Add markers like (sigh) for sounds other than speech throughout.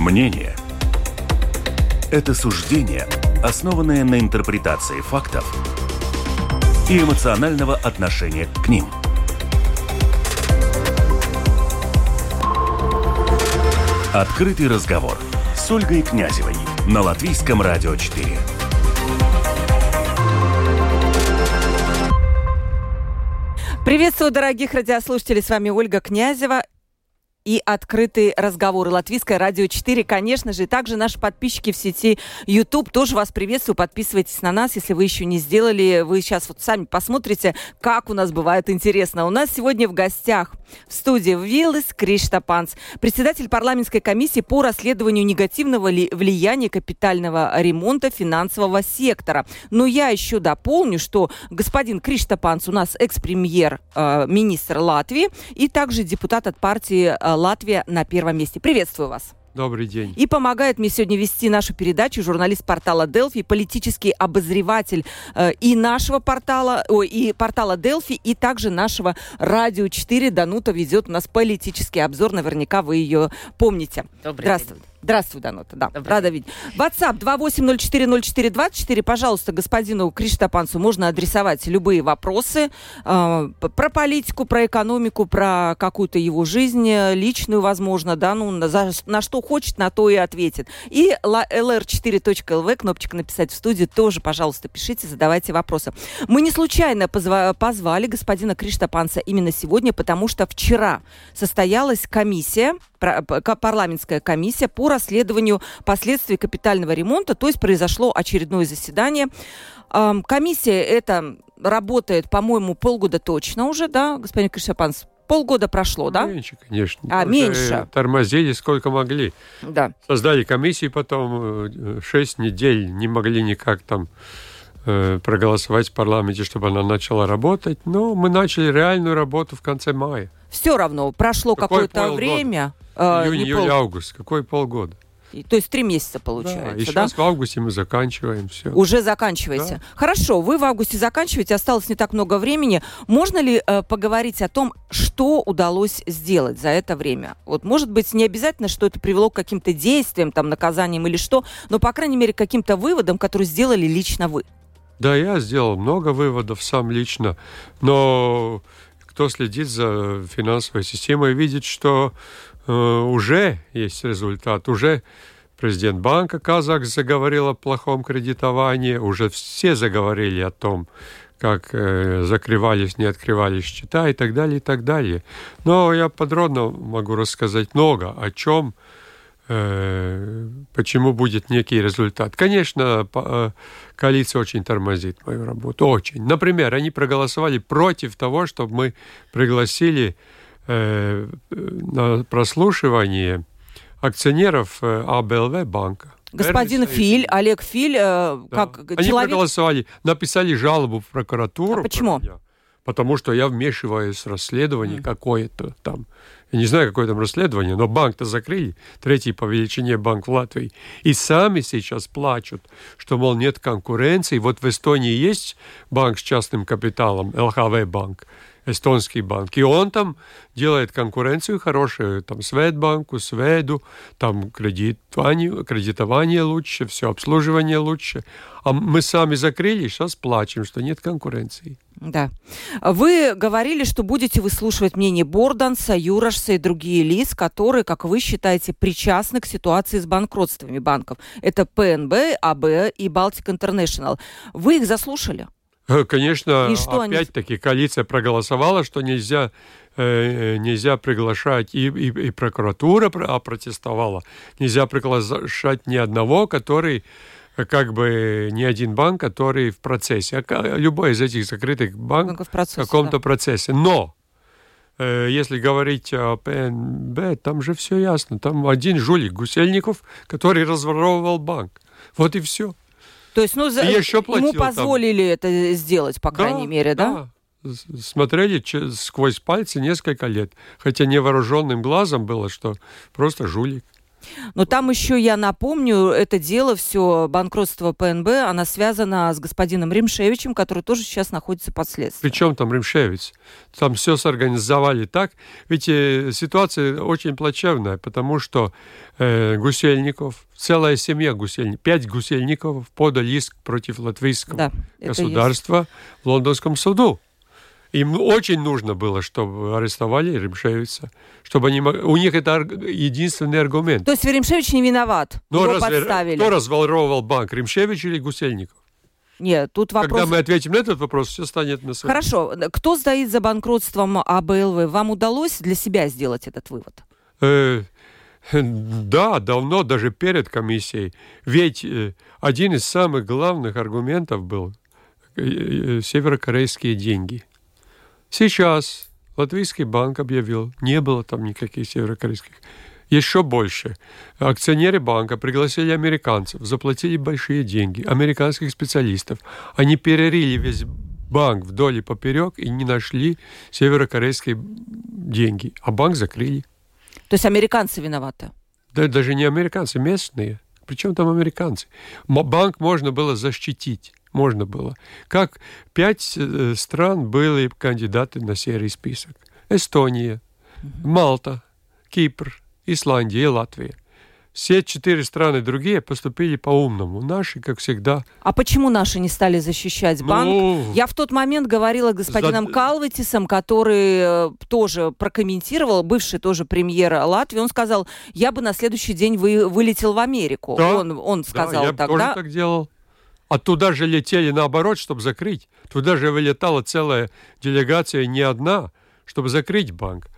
Мнение – это суждение, основанное на интерпретации фактов и эмоционального отношения к ним. Открытый разговор с Ольгой Князевой на Латвийском радио 4. Приветствую, дорогих радиослушателей. С вами Ольга Князева и открытые разговоры. Латвийское радио 4, конечно же, и также наши подписчики в сети YouTube тоже вас приветствую. Подписывайтесь на нас, если вы еще не сделали. Вы сейчас вот сами посмотрите, как у нас бывает интересно. У нас сегодня в гостях в студии Виллис Криштапанс, председатель парламентской комиссии по расследованию негативного влияния капитального ремонта финансового сектора. Но я еще дополню, что господин Криштапанс у нас экс-премьер, э, Латвии и также депутат от партии э, Латвия на первом месте. Приветствую вас. Добрый день. И помогает мне сегодня вести нашу передачу журналист портала Делфи, политический обозреватель э, и нашего портала, ой, и портала Делфи, и также нашего Радио 4. Данута ведет у нас политический обзор. Наверняка вы ее помните. Добрый Здравствуйте. день. Здравствуй, Данута. Да, Добрый рада видеть. WhatsApp 28040424. Пожалуйста, господину Криштапанцу можно адресовать любые вопросы э, про политику, про экономику, про какую-то его жизнь э, личную, возможно, да, ну, на, за, на что хочет, на то и ответит. И lr4.lv, кнопочка «Написать в студию», тоже, пожалуйста, пишите, задавайте вопросы. Мы не случайно позва- позвали господина Криштапанца именно сегодня, потому что вчера состоялась комиссия, парламентская комиссия по расследованию последствий капитального ремонта, то есть произошло очередное заседание. Комиссия эта работает, по-моему, полгода точно уже, да, господин Кришапанс? Полгода прошло, да? Меньше, конечно. А, Уже меньше. Тормозили сколько могли. Да. Создали комиссии, потом э, шесть недель не могли никак там э, проголосовать в парламенте, чтобы она начала работать. Но мы начали реальную работу в конце мая. Все равно прошло какое-то время. э, Июнь, июль, пол- август. Какой полгода? И- То есть три месяца Да, получается, и да? сейчас в августе мы заканчиваем все. Уже заканчиваете. Да. Хорошо, вы в августе заканчиваете, осталось не так много времени. Можно ли э, поговорить о том, что удалось сделать за это время? Вот, может быть, не обязательно, что это привело к каким-то действиям, там, наказаниям или что, но, по крайней мере, к каким-то выводам, которые сделали лично вы. Да, я сделал много выводов сам лично, но кто следит за финансовой системой, видит, что э, уже есть результат, уже президент банка Казак заговорил о плохом кредитовании, уже все заговорили о том, как э, закрывались, не открывались счета и так далее, и так далее. Но я подробно могу рассказать много о чем, почему будет некий результат. Конечно, э, коалиция очень тормозит мою работу, очень. Например, они проголосовали против того, чтобы мы пригласили э, на прослушивание акционеров э, АБЛВ банка. Господин Филь, Олег Филь, э, да. как Они человек... проголосовали, написали жалобу в прокуратуру. А почему? меня. Потому что я вмешиваюсь в расследование какое-то там. Я не знаю, какое там расследование, но банк-то закрыли, третий по величине банк в Латвии. И сами сейчас плачут, что, мол, нет конкуренции. Вот в Эстонии есть банк с частным капиталом, ЛХВ банк, эстонский банк. И он там делает конкуренцию хорошую, там, Светбанку, Сведу, там кредитование, кредитование лучше, все, обслуживание лучше. А мы сами закрыли, сейчас плачем, что нет конкуренции. Да. Вы говорили, что будете выслушивать мнение Борданса, Юрошса и другие лиц, которые, как вы считаете, причастны к ситуации с банкротствами банков. Это ПНБ, АБ и Балтик Интернешнл. Вы их заслушали? Э, Конечно, И что они- опять-таки коалиция проголосовала, что нельзя, э, нельзя приглашать, и, и, и прокуратура про- опротестовала, нельзя приглашать ни одного, который э, как бы ни один банк, который в процессе. А любой из этих закрытых банков Банков в процессе, в каком-то да. процессе. Но э, если говорить о ПНБ, там же все ясно. Там один жулик Гусельников, который разворовывал банк. Вот и все. То есть, ну, за- еще ему платил там. позволили это сделать, по крайней мере, да? С- Смотрели сквозь пальцы несколько лет. Хотя невооруженным глазом было, что просто жулик. Но там еще, я напомню, это дело, все, банкротство ПНБ, она связана с господином Римшевичем, который тоже сейчас находится под следствием. Причем там Римшевич? Там все сорганизовали так. Ведь э, ситуация очень плачевная, потому что э, Гусельников, целая семья Гусельников, пять Гусельников подали иск против латвийского да, государства в лондонском суду. Им очень нужно было, чтобы арестовали Римшевица, чтобы они у них это единственный аргумент. То есть Римшевич не виноват, Но его разве, подставили. Кто разворовывал банк, Римшевич или Гусельников? Нет, тут вопрос... Когда мы ответим на этот вопрос, все станет на своем. Хорошо. Кто стоит за банкротством АБЛВ? Вам удалось для себя сделать этот вывод? Э, да, давно, даже перед комиссией. Ведь э, один из самых главных аргументов был э, северокорейские деньги – Сейчас Латвийский банк объявил, не было там никаких северокорейских. Еще больше. Акционеры банка пригласили американцев, заплатили большие деньги, американских специалистов. Они перерили весь банк вдоль и поперек и не нашли северокорейские деньги, а банк закрыли. То есть американцы виноваты? Да, даже не американцы, местные. Причем там американцы? Банк можно было защитить можно было. Как пять э, стран были кандидаты на серый список. Эстония, Малта, Кипр, Исландия и Латвия. Все четыре страны другие поступили по-умному. Наши, как всегда. А почему наши не стали защищать банк? Ну, Я в тот момент говорила с господином за... Калватисом, который э, тоже прокомментировал, бывший тоже премьер Латвии. Он сказал, я бы на следующий день вы, вылетел в Америку. Да, он, он сказал да, я тогда. тоже так делал. А туда же летели наоборот, чтобы закрыть. Туда же вылетала целая делегация, не одна, чтобы закрыть банк.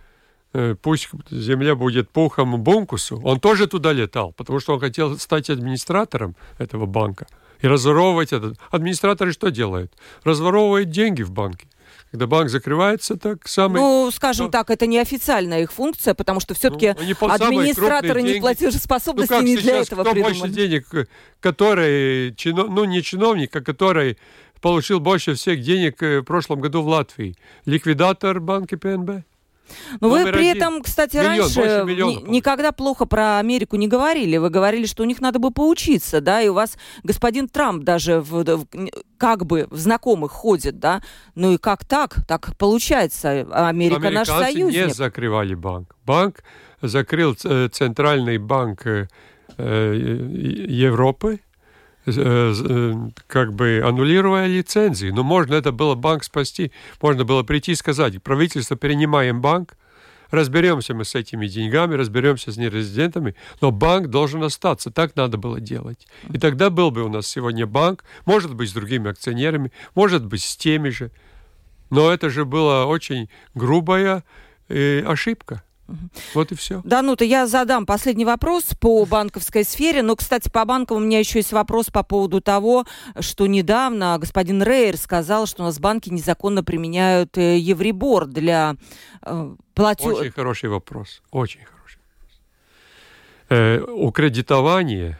Э, пусть земля будет пухом Бункусу. Он тоже туда летал, потому что он хотел стать администратором этого банка и разворовывать этот. Администраторы что делают? Разворовывают деньги в банке. Когда банк закрывается, так самый... Ну, скажем так, это не официальная их функция, потому что все-таки ну, администраторы неплатежеспособности ну, не для этого кто придуманы. больше денег, э, который, чино, ну, не чиновник, а который получил больше всех денег э, в прошлом году в Латвии? Ликвидатор банка ПНБ? Но вы при один. этом, кстати, Миллион, раньше ни, никогда плохо про Америку не говорили. Вы говорили, что у них надо бы поучиться, да, и у вас господин Трамп даже в, в, как бы в знакомых ходит, да. Ну и как так? Так получается. Америка наш союзник. не закрывали банк. Банк закрыл э, центральный банк э, э, Европы, как бы аннулируя лицензии. Но можно это было банк спасти. Можно было прийти и сказать, правительство, перенимаем банк, разберемся мы с этими деньгами, разберемся с нерезидентами, но банк должен остаться. Так надо было делать. И тогда был бы у нас сегодня банк, может быть, с другими акционерами, может быть, с теми же. Но это же была очень грубая э, ошибка. Вот и все. Да, ну то я задам последний вопрос по банковской сфере. Но, кстати, по банкам у меня еще есть вопрос по поводу того, что недавно господин Рейер сказал, что у нас банки незаконно применяют э, Евребор для э, платежа. Очень хороший вопрос. Очень хороший вопрос. Э, у кредитования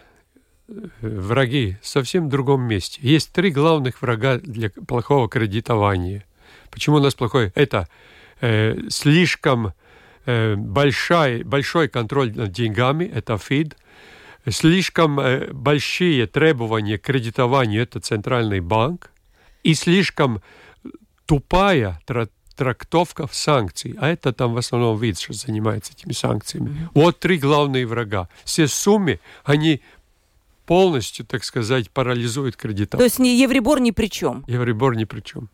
э, враги совсем в другом месте. Есть три главных врага для плохого кредитования. Почему у нас плохое? Это э, слишком большой, большой контроль над деньгами, это ФИД, слишком э, большие требования к кредитованию, это Центральный банк, и слишком тупая трактовка санкций, а это там в основном вид, что занимается этими санкциями. Mm-hmm. Вот три главные врага. Все суммы, они полностью, так сказать, парализуют кредитование. То есть ни Евребор ни при чем? Евребор ни при чем.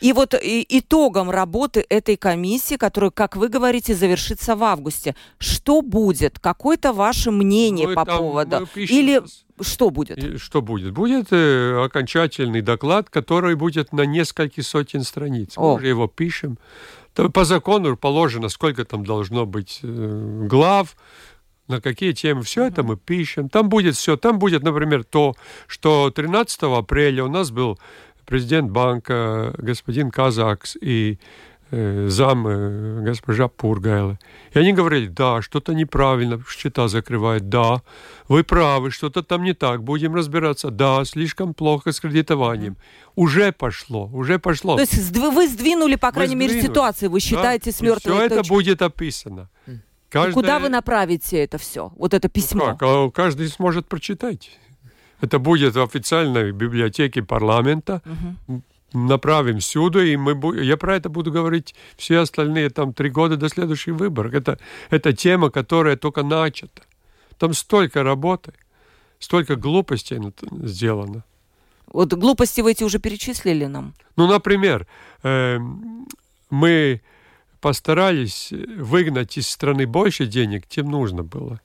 И вот и, итогом работы этой комиссии, которая, как вы говорите, завершится в августе, что будет? Какое-то ваше мнение мы по там, поводу? Или что будет? И что будет? Будет э, окончательный доклад, который будет на несколько сотен страниц. О. Мы уже его пишем. По закону положено, сколько там должно быть э, глав, на какие темы. Все это мы пишем. Там будет все. Там будет, например, то, что 13 апреля у нас был президент банка господин Казакс и э, зам э, госпожа Пургайла. И они говорили, да, что-то неправильно, счета закрывают, да, вы правы, что-то там не так, будем разбираться, да, слишком плохо с кредитованием. Уже пошло, уже пошло. То есть вы сдвинули, по крайней мере, ситуацию, вы считаете, да? с мертвой Все это будет описано. Каждая... Куда вы направите это все, вот это письмо? Ну, как? А каждый сможет прочитать. Это будет в официальной библиотеке парламента. Угу. Направим всюду, и мы, я про это буду говорить все остальные там три года до следующих выборов. Это, это тема, которая только начата. Там столько работы, столько глупостей сделано. Вот глупости вы эти уже перечислили нам. Ну, например, э, мы постарались выгнать из страны больше денег, чем нужно было.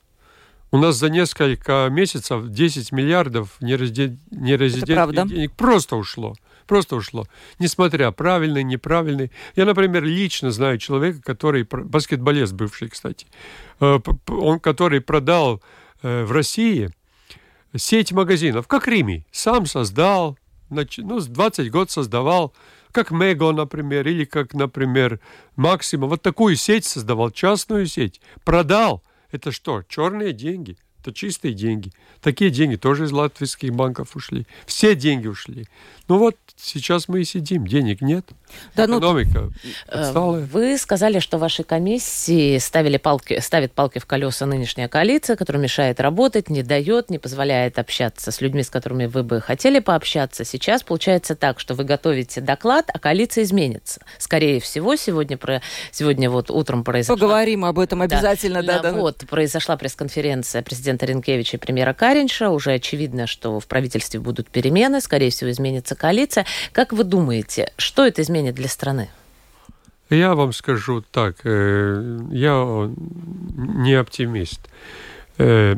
У нас за несколько месяцев 10 миллиардов нерезидентных денег просто ушло. Просто ушло. Несмотря правильный, неправильный. Я, например, лично знаю человека, который, баскетболист бывший, кстати, э, он, который продал э, в России сеть магазинов, как Рими. Сам создал, ну, 20 год создавал, как Мего, например, или как, например, Максима. Вот такую сеть создавал, частную сеть. Продал – это что, черные деньги? Это чистые деньги. Такие деньги тоже из латвийских банков ушли. Все деньги ушли. Ну вот сейчас мы и сидим, денег нет. Да, ну, Экономика ну, отсталая. Вы сказали, что вашей комиссии ставили палки, ставит палки в колеса нынешняя коалиция, которая мешает работать, не дает, не позволяет общаться с людьми, с которыми вы бы хотели пообщаться. Сейчас получается так, что вы готовите доклад, а коалиция изменится. Скорее всего, сегодня, про, сегодня вот утром произошло... Поговорим об этом обязательно, да. да, да, вот, произошла пресс-конференция президента Ренкевича и премьера Каринша. Уже очевидно, что в правительстве будут перемены, скорее всего, изменится коалиция. Как вы думаете, что это изменит для страны? Я вам скажу так, э, я не оптимист. Э,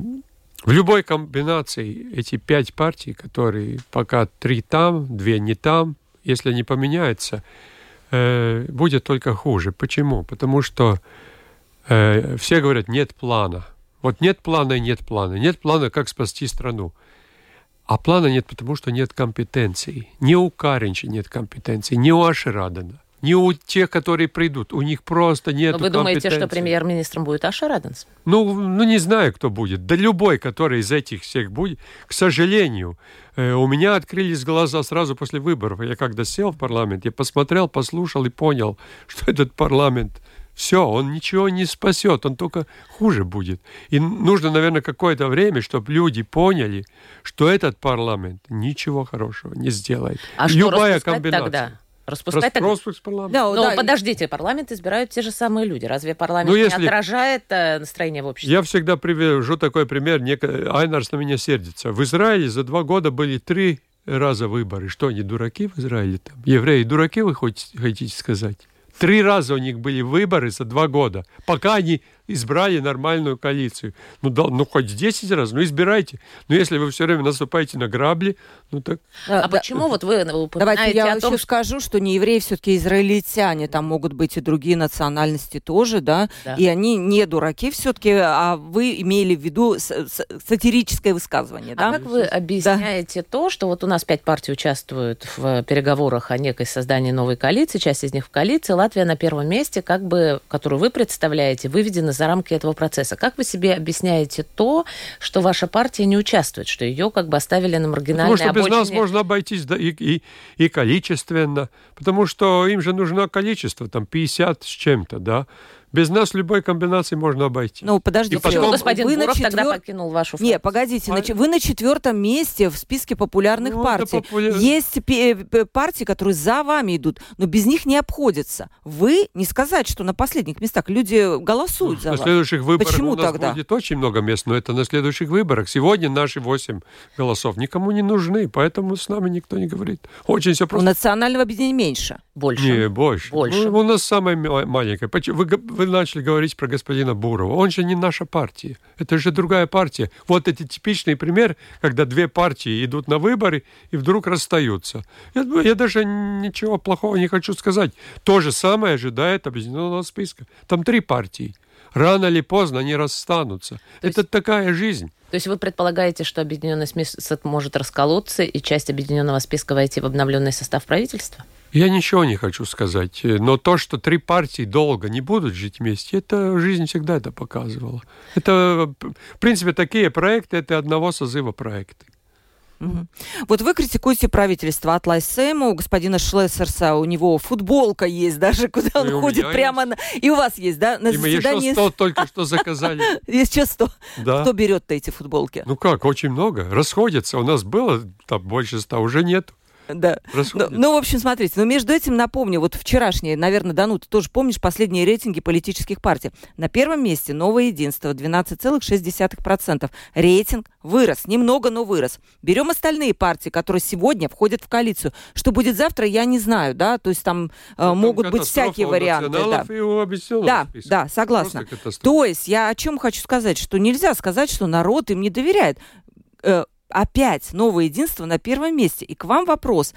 в любой комбинации эти пять партий, которые пока три там, две не там, если не поменяются, э, будет только хуже. Почему? Потому что все говорят, нет плана. Вот нет плана и нет плана. Нет плана, как спасти страну. А плана нет, потому что нет компетенции. Ни у Каринча нет компетенции, ни у Ашерадена, ни у тех, которые придут. У них просто нет Но вы думаете, что премьер-министром будет Ашераденс? Ну, ну, не знаю, кто будет. Да любой, который из этих всех будет. К сожалению, э, у меня открылись глаза сразу после выборов. Я когда сел в парламент, я посмотрел, послушал и понял, (laughs) что этот парламент все, он ничего не спасет, он только хуже будет. И нужно, наверное, какое-то время, чтобы люди поняли, что этот парламент ничего хорошего не сделает. А Любая что комбинация. тогда? Распускать Рас, Распуск парламента. Да, Но да. подождите, парламент избирают те же самые люди. Разве парламент ну, если... не отражает э, настроение в обществе? Я всегда привожу такой пример. Нек... Айнарс на меня сердится. В Израиле за два года были три раза выборы. Что, они дураки в Израиле там? Евреи дураки, вы хотите сказать? Три раза у них были выборы за два года, пока они избрали нормальную коалицию. Ну, да, ну хоть 10 раз, ну избирайте. Но если вы все время наступаете на грабли, ну так... А, а да, почему вот вы Давайте я о том, еще скажу, что не евреи, все-таки израильтяне, там могут быть и другие национальности тоже, да, да. и они не дураки все-таки, а вы имели в виду сатирическое высказывание, да? А как вы объясняете да. то, что вот у нас пять партий участвуют в переговорах о некой создании новой коалиции, часть из них в коалиции, Латвия на первом месте, как бы, которую вы представляете, выведена за рамки этого процесса. Как вы себе объясняете то, что ваша партия не участвует, что ее как бы оставили на маргинальной Потому что обочине? без нас можно обойтись да, и, и, и количественно, потому что им же нужно количество, там 50 с чем-то, да. Без нас любой комбинации можно обойти. Ну, подождите, и потом... господин вы Буров четвер... тогда покинул вашу фракцию. Не, погодите, а... вы на четвертом месте в списке популярных ну, партий. Популяр... Есть партии, которые за вами идут, но без них не обходятся. Вы не сказать, что на последних местах люди голосуют ну, за на вас. На следующих выборах Почему у нас тогда? будет очень много мест, но это на следующих выборах. Сегодня наши восемь голосов никому не нужны, поэтому с нами никто не говорит. Очень все просто. У национального объединения меньше. Больше. Не, больше. больше. Ну, у нас самое маленькое. Вы, вы начали говорить про господина Бурова. Он же не наша партия. Это же другая партия. Вот это типичный пример, когда две партии идут на выборы и вдруг расстаются. Я, я даже ничего плохого не хочу сказать. То же самое ожидает объединенного списка. Там три партии. Рано или поздно они расстанутся. То это есть... такая жизнь. То есть вы предполагаете, что объединенный список может расколоться и часть объединенного списка войти в обновленный состав правительства? Я ничего не хочу сказать, но то, что три партии долго не будут жить вместе, это жизнь всегда это показывала. Это, в принципе, такие проекты, это одного созыва проекты. Угу. Вот вы критикуете правительство от Лайсема, у господина Шлессерса, у него футболка есть даже, (laughs) куда он И у ходит меня прямо на... И у вас есть, да? На И мы еще заседании... 100 только что заказали. (laughs) Есть еще 100. Да. Кто берет-то эти футболки? Ну как, очень много. Расходятся. У нас было там больше ста, уже нет. Да. Ну, Расходятся. ну, в общем, смотрите, но между этим напомню, вот вчерашние, наверное, Дану, ты тоже помнишь последние рейтинги политических партий. На первом месте Новое Единство, 12,6%. Рейтинг вырос, немного, но вырос. Берем остальные партии, которые сегодня входят в коалицию. Что будет завтра, я не знаю, да, то есть там э, Там могут быть всякие варианты. Да. Да, списка. да, согласна. То есть я о чем хочу сказать, что нельзя сказать, что народ им не доверяет. Опять новое единство на первом месте. И к вам вопрос.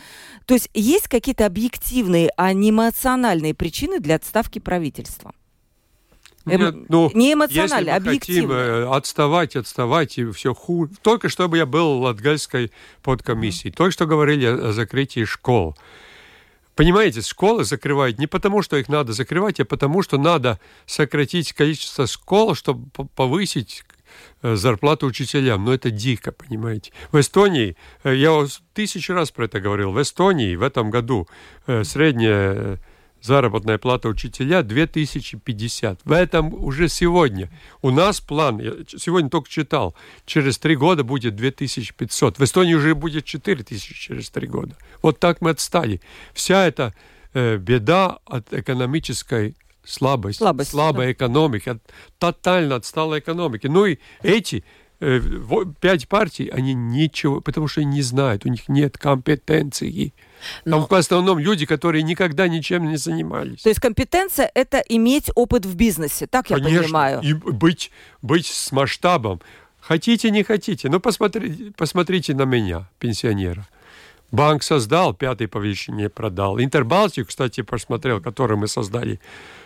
То есть есть какие-то объективные, а не эмоциональные причины для отставки правительства? Эм, Нет, ну, не эмоционально, если мы объективно. э, отставать, отставать, и все хуже. Только чтобы я был в Латгальской подкомиссии. Только что говорили о, закрытии школ. Понимаете, школы закрывают не потому, что их надо закрывать, а потому, что надо сократить количество школ, чтобы по- повысить зарплату учителям. Но это дико, понимаете. В Эстонии, э, я тысячу раз про это говорил, в Эстонии в этом году э, средняя э, заработная плата учителя 2050. В этом уже сегодня. У нас план, я сегодня только читал, через три года будет 2500. В Эстонии уже будет 4000 через три года. Вот так мы отстали. Вся эта э, беда от экономической слабости, Слабости, слабой экономики, от тотально отсталой экономики. Ну и эти э, пять партий, они ничего, потому что они не знают, у них нет компетенции. Там Но- в основном люди, которые никогда ничем не занимались. То есть компетенция – это иметь опыт в бизнесе, так я Конечно, понимаю. и быть, быть с масштабом. Хотите, не хотите. Ну, посмотрите, посмотрите на меня, пенсионера. Банк создал, пятый по величине продал. Интербалтию, кстати, посмотрел, который мы создали.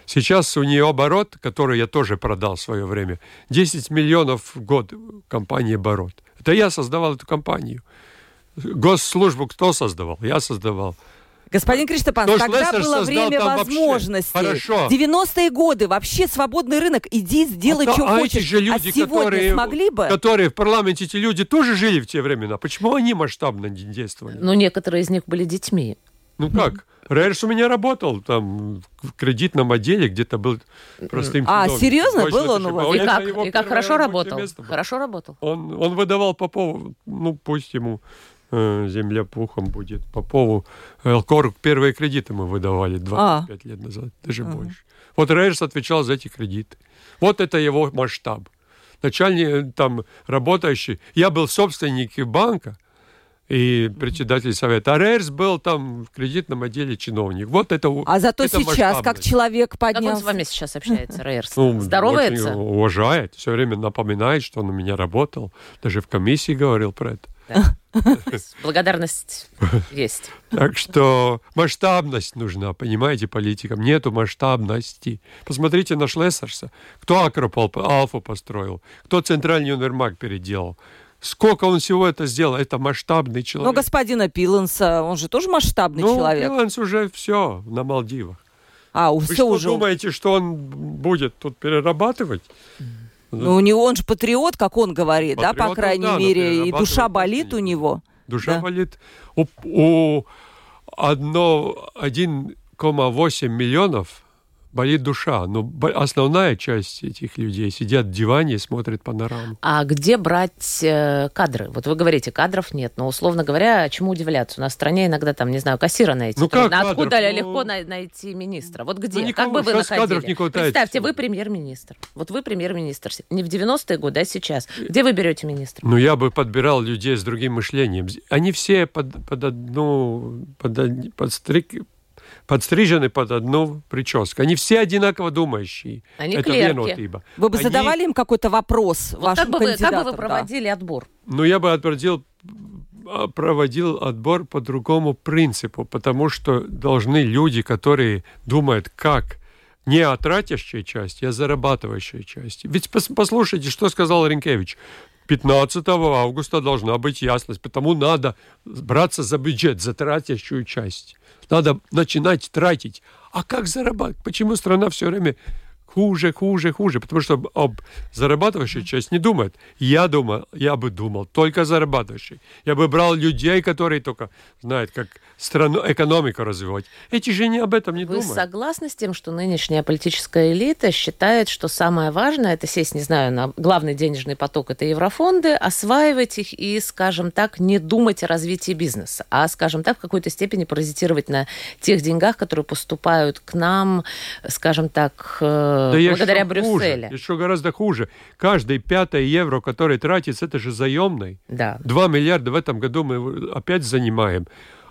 Сейчас у нее оборот, который я тоже продал в свое время, 10 миллионов в год компании оборот. Это я создавал эту компанию. Госслужбу кто создавал? Я создавал. Господин Криштопан, Что ж, когда Лестер было время возможностей? Хорошо. 90-е годы, вообще свободный рынок, иди, сделай, А что то- а хочешь. эти же люди, а сегодня которые, смогли бы? которые в парламенте, эти люди тоже жили в те времена. Почему они масштабно не действовали? Ну, некоторые из них были детьми. Ну как? Рейерс у меня работал там в кредитном отделе, где-то был простым А, чиновником. серьезно? Точно, Был он у вас? Он- И как, его и как хорошо работал? Хорошо работал. Он, он выдавал Попову, ну пусть ему э, земля пухом будет. Попову Элкор первые кредиты мы выдавали 25 лет назад, даже больше. Вот Рейерс отвечал за эти кредиты. Вот это его масштаб. Начальник, э, там, работающий. Я был собственник банка, и председатель совета. А Рейерс был там в кредитном отделе чиновник. Вот это А зато это сейчас, как человек Как он поднялся. с вами сейчас общается, Рейерс? Ну, Здоровается? очень уважает, все время напоминает, что он у меня работал. Даже в комиссии говорил про это. (laughs) Благодарность есть. Так что масштабность нужна, понимаете, политикам. Нету масштабности. Посмотрите на Шлессерса. Кто Акропол, Алфу построил? Кто Центральный универмаг переделал? Сколько он всего это сделал? Это масштабный Но человек. господина Пиланса, он же тоже масштабный ну, человек. Пиланс уже все на Малдивах. А, у- Вы все что уже. думаете, что он будет тут перерабатывать? Ну, у него он же патриот, как он говорит, да, по Патриот, крайней да, мере, и душа болит у не него. Душа Да. болит. У, у одно, 1,8 миллионов болит душа. Но основная часть этих людей сидят в диване и смотрят панораму. А где брать э, кадры? Вот вы говорите, кадров нет, но, условно говоря, чему удивляться? У нас в стране иногда там, не знаю, кассира найти. Ну трудно. как Откуда кадров? Ну, легко най- найти министра? Вот где? никого как бы вы находили? кадров не хватает. Представьте, вы премьер-министр. Вот вы премьер-министр. Не в 90-е годы, а сейчас. Где вы берете министра? Но я бы подбирал людей с другим мышлением. Они все под, под одну, под, од- подстриг- подстрижены под одну прическу. Они все одинаково думающие. Они Это клерки. Вы бы Они- задавали им какой-то вопрос Вот вашим как, бы вы, как бы вы да? проводили отбор? Ну, я бы отбордил, а, проводил отбор по другому принципу, потому что должны люди, которые думают, как не о тратящей части, а зарабатывающей части. Ведь пос- послушайте, что сказал Ренкевич. 15 августа должна быть ясность, потому надо браться за бюджет, за тратящую часть. Надо начинать тратить. А как зарабатывать? Почему страна все время хуже, хуже, хуже, потому что об зарабатывающей части не думает. Я думал, я бы думал только зарабатывающий. Я бы брал людей, которые только знают, как страну, экономику развивать. Эти же не об этом не Вы думают. согласны с тем, что нынешняя политическая элита считает, что самое важное это сесть, не знаю, на главный денежный поток, это еврофонды, осваивать их и, скажем так, не думать о развитии бизнеса, а, скажем так, в какой-то степени паразитировать на тех деньгах, которые поступают к нам, скажем так, э, Да благодаря еще Брюсселю. Хуже, еще гораздо хуже. Каждый пятое евро, который тратится, это же заемный. Да. 2 миллиарда в этом году мы опять занимаем.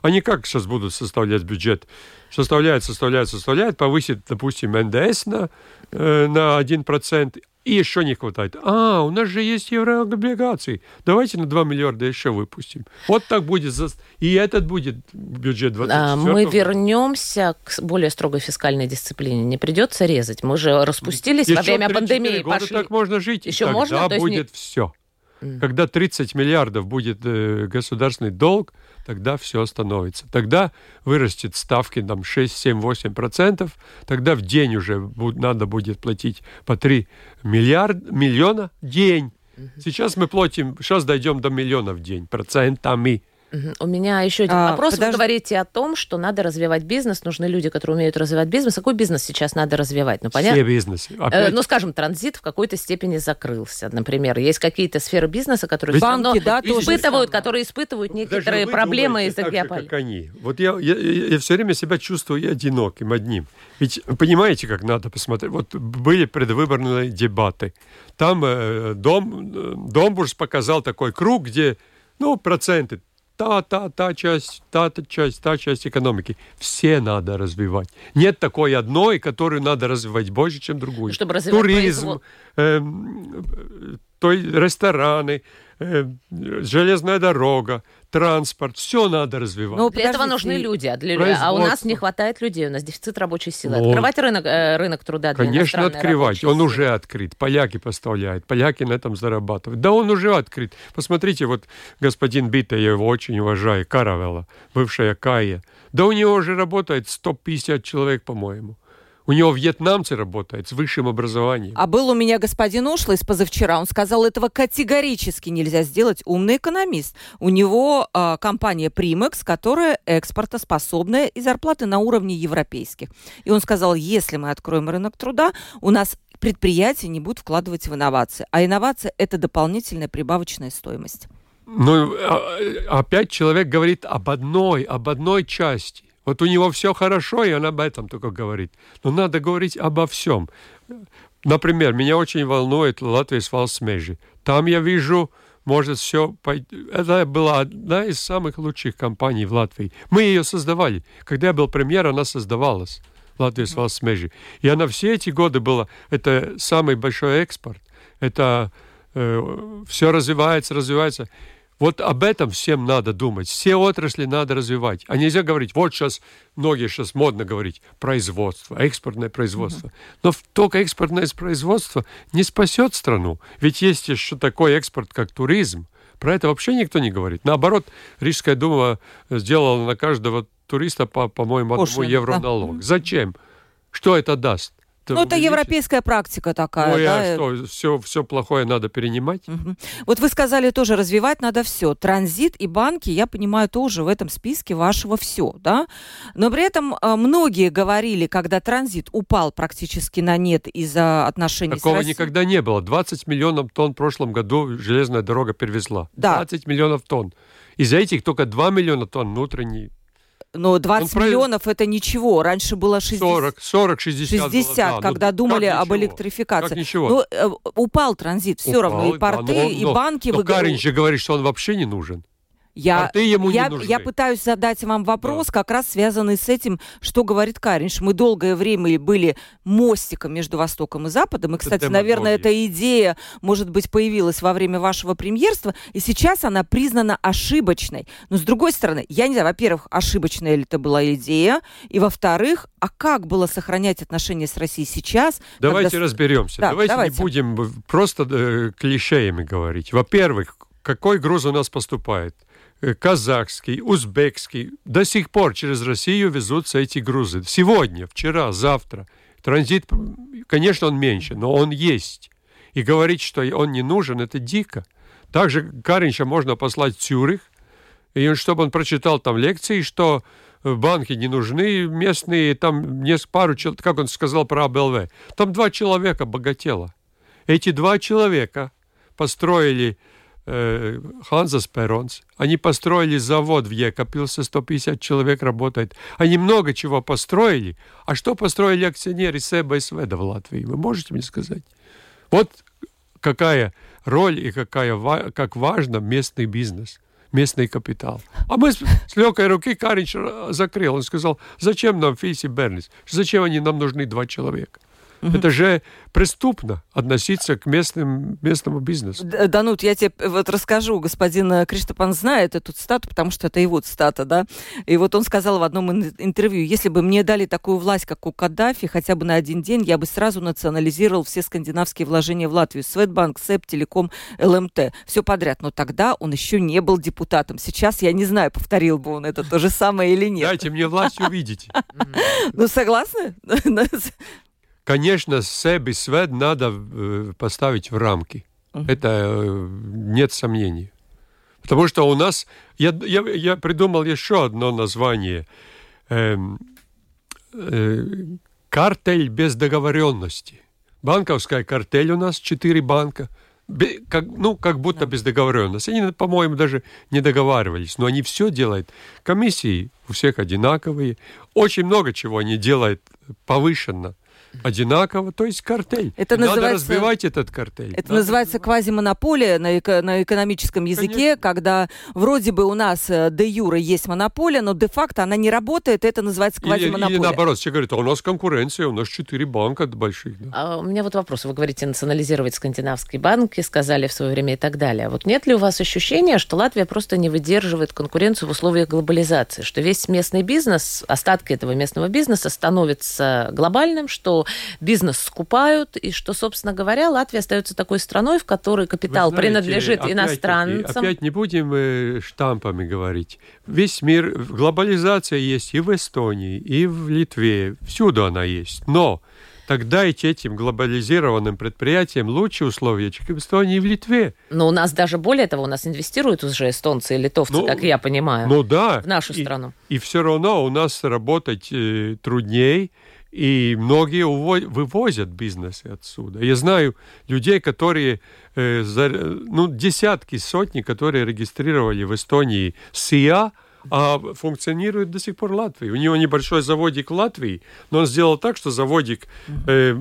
Они как сейчас будут составлять бюджет? Составляют, составляют, составляют, повысит, допустим, НДС на, э, на 1%, и еще не хватает. А, у нас же есть еврооблигации. Давайте на 2 миллиарда еще выпустим. Вот так будет. за- И этот будет бюджет 24 А, Мы вернемся к более строгой фискальной дисциплине. Не придется резать. Мы же распустились во Еще время 3-4 пандемии. Пошли. так можно жить. Еще тогда можно? То есть не- будет Когда 30 миллиардов будет э, государственный долг, тогда все остановится. Тогда вырастет ставки там 6, 7, 8 процентов. Тогда в день уже бу- надо будет платить по 3 миллиард, миллиона в день. Сейчас мы платим, сейчас дойдем до миллиона в день процентами. У меня еще один А, вопрос. подожди. Вы говорите о том, что надо развивать бизнес, нужны люди, которые умеют развивать бизнес. Какой бизнес сейчас надо развивать? Ну, понятно. Все бизнесы. Э, Опять ну, скажем, транзит в какой-то степени закрылся, например. Есть какие-то сферы бизнеса, которые Банки, да, тоже испытывают, самое. которые испытывают некоторые вы проблемы из-за геополитики. как они. Вот я, я, я, все время себя чувствую одиноким, одним. Ведь понимаете, как надо посмотреть? Вот были предвыборные дебаты. Там э, Дом, э, Домбурс показал такой круг, где, ну, проценты. Та, та, та часть, та, та часть, та часть экономики. Все надо развивать. Нет такой одной, которую надо развивать больше, чем другую. Чтобы развивать Туризм, производ- э, то есть рестораны, э, железная дорога, транспорт, все надо развивать. Ну, Для этого нужны люди, а, для... а у нас не хватает людей, у нас дефицит рабочей силы. Ну, Открывать рынок, э, рынок труда для Конечно, открывать. Он силы. уже открыт. Поляки поставляют. Поляки на этом зарабатывают. Да он уже открыт. Посмотрите, вот господин Бита, я его очень уважаю, Каравелла, бывшая Кая. Да у него уже работает 150 человек, по-моему. У него вьетнамцы работают с высшим образованием. А был у меня господин Ошлый с позавчера, он сказал, этого категорически нельзя сделать. Умный экономист. У него а, компания Primex, которая экспортоспособная и зарплаты на уровне европейских. И он сказал, если мы откроем рынок труда, у нас предприятия не будут вкладывать в инновации. А инновация – это дополнительная прибавочная стоимость. Ну, а- опять человек говорит об одной, об одной части. Вот у него все хорошо, и он об этом только говорит. Но надо говорить обо всем. Например, меня очень волнует Латвия с Валсмежи. Там я вижу, может, все... Это была одна из самых лучших компаний в Латвии. Мы ее создавали. Когда я был премьер, она создавалась. Латвия с Валсмежи. И она все эти годы была... Это самый большой экспорт. Это все развивается, развивается. Вот об этом всем надо думать. Все отрасли надо развивать. А нельзя говорить, вот сейчас, многие сейчас модно говорить, производство, экспортное производство. Но только экспортное производство не спасет страну. Ведь есть еще такой экспорт, как туризм. Про это вообще никто не говорит. Наоборот, Рижская дума сделала на каждого туриста, по, по-моему, одному евро налог. Зачем? Что это даст? Ну, это европейская практика такая. Ой, да, а э, что, все, все плохое надо перенимать? Мгм. Вот вы сказали тоже, развивать надо все. Транзит и банки, я понимаю, тоже в этом списке вашего все, да? Но при этом э, многие говорили, когда транзит упал практически на нет из-за отношений Такого с Россией. никогда не было. 20 миллионов тонн в прошлом году железная дорога перевезла. Да. 20 миллионов тонн. Из этих только 2 миллиона тонн внутренний. Но 20 Ну, миллионов это ничего. Раньше было 60. 40, 40 60. было, 60, да. Ну, когда как думали об ничего? электрификации. Как ничего? Но э, упал транзит, все Упал, равно. И да, порты, но- и но- банки. Но вы говорите- Карин же говорит, что он вообще не нужен. Я, Порты ему не я, нужны. я пытаюсь задать вам вопрос, как раз связанный с этим, что говорит Каринш. Мы долгое время были мостиком между Востоком и Западом. И, кстати, демагогия. наверное, эта идея, может быть, появилась во время вашего премьерства, и сейчас она признана ошибочной. Но, с другой стороны, я не знаю, во-первых, ошибочная ли это была идея, и, во-вторых, а как было сохранять отношения с Россией сейчас? Давайте когда разберемся. Да, давайте, давайте. не будем просто э, клишеями говорить. Во-первых, какой груз у нас поступает? Э, Казахский, узбекский. До сих пор через Россию везутся эти грузы. Сегодня, вчера, завтра. Транзит, конечно, он меньше, но он есть. И говорить, что он не нужен, это дико. Также Каринча можно послать в Цюрих, и чтобы он прочитал там лекции, что банки не нужны местные, там не пару, как он сказал про АБЛВ, там два человека богатело. Эти два человека построили э, Ханзас Перонс, они построили завод в Екапилсе, 150 человек работает. Они много чего построили. А что построили акционеры СЭБ и СВЭДа в Латвии? Вы можете мне сказать? Вот какая роль и какая, как важно местный бизнес местный капитал. А мы с, с легкой руки Каринч закрыл. Он сказал, зачем нам Фиси Бернис? Зачем они нам нужны два человека? Угу. Это же преступно относиться к местным, местному бизнесу. Данут, я тебе вот расскажу. Господин э, Криштопан знает эту цитату, потому что это его цитата, да. И вот он сказал в одном интервью, если бы мне дали такую власть, как у Каддафи, хотя бы на один день, я бы сразу национализировал все скандинавские вложения в Латвию. Светбанк, СЭП, Телеком, ЛМТ. Все подряд. Но тогда он еще не был депутатом. Сейчас я не знаю, повторил бы он это то же самое или нет. Дайте мне власть, увидите. Ну, согласны? (laughs) Конечно, себе свет надо э, поставить в рамки. Uh-huh. Это э, нет сомнений. Потому что у нас... Я, я, я придумал еще одно название. Эм, э, картель без договоренности. Банковская картель у нас, четыре банка. Бе, как, ну, как будто без договоренности. Они, по-моему, даже не договаривались. Но они все делают. Комиссии у всех одинаковые. Очень много чего они делают повышенно одинаково, то есть картель. Это называется, Надо разбивать этот картель. Это Надо называется квазимонополия на, эко, на экономическом языке, Конечно. когда вроде бы у нас э, де юра есть монополия, но де-факто она не работает, это называется квазимонополия. Или, или наоборот, все говорят, а у нас конкуренция, у нас четыре банка больших. Да. А у меня вот вопрос. Вы говорите национализировать скандинавские банки, сказали в свое время и так далее. Вот нет ли у вас ощущения, что Латвия просто не выдерживает конкуренцию в условиях глобализации, что весь местный бизнес, остатки этого местного бизнеса становятся глобальным, что бизнес скупают, и что, собственно говоря, Латвия остается такой страной, в которой капитал знаете, принадлежит опять иностранцам. Опять не будем э, штампами говорить. Весь мир, глобализация есть и в Эстонии, и в Литве, всюду она есть. Но тогда дайте этим глобализированным предприятиям лучшие условия, чем в Эстонии и в Литве. Но у нас даже более того, у нас инвестируют уже эстонцы и литовцы, ну, как я понимаю, ну, да. в нашу и, страну. И все равно у нас работать э, трудней, и многие вывозят бизнесы отсюда. Я знаю людей, которые, э, ну, десятки, сотни, которые регистрировали в Эстонии СИА, а функционирует до сих пор Латвии. У него небольшой заводик в Латвии, но он сделал так, что заводик э,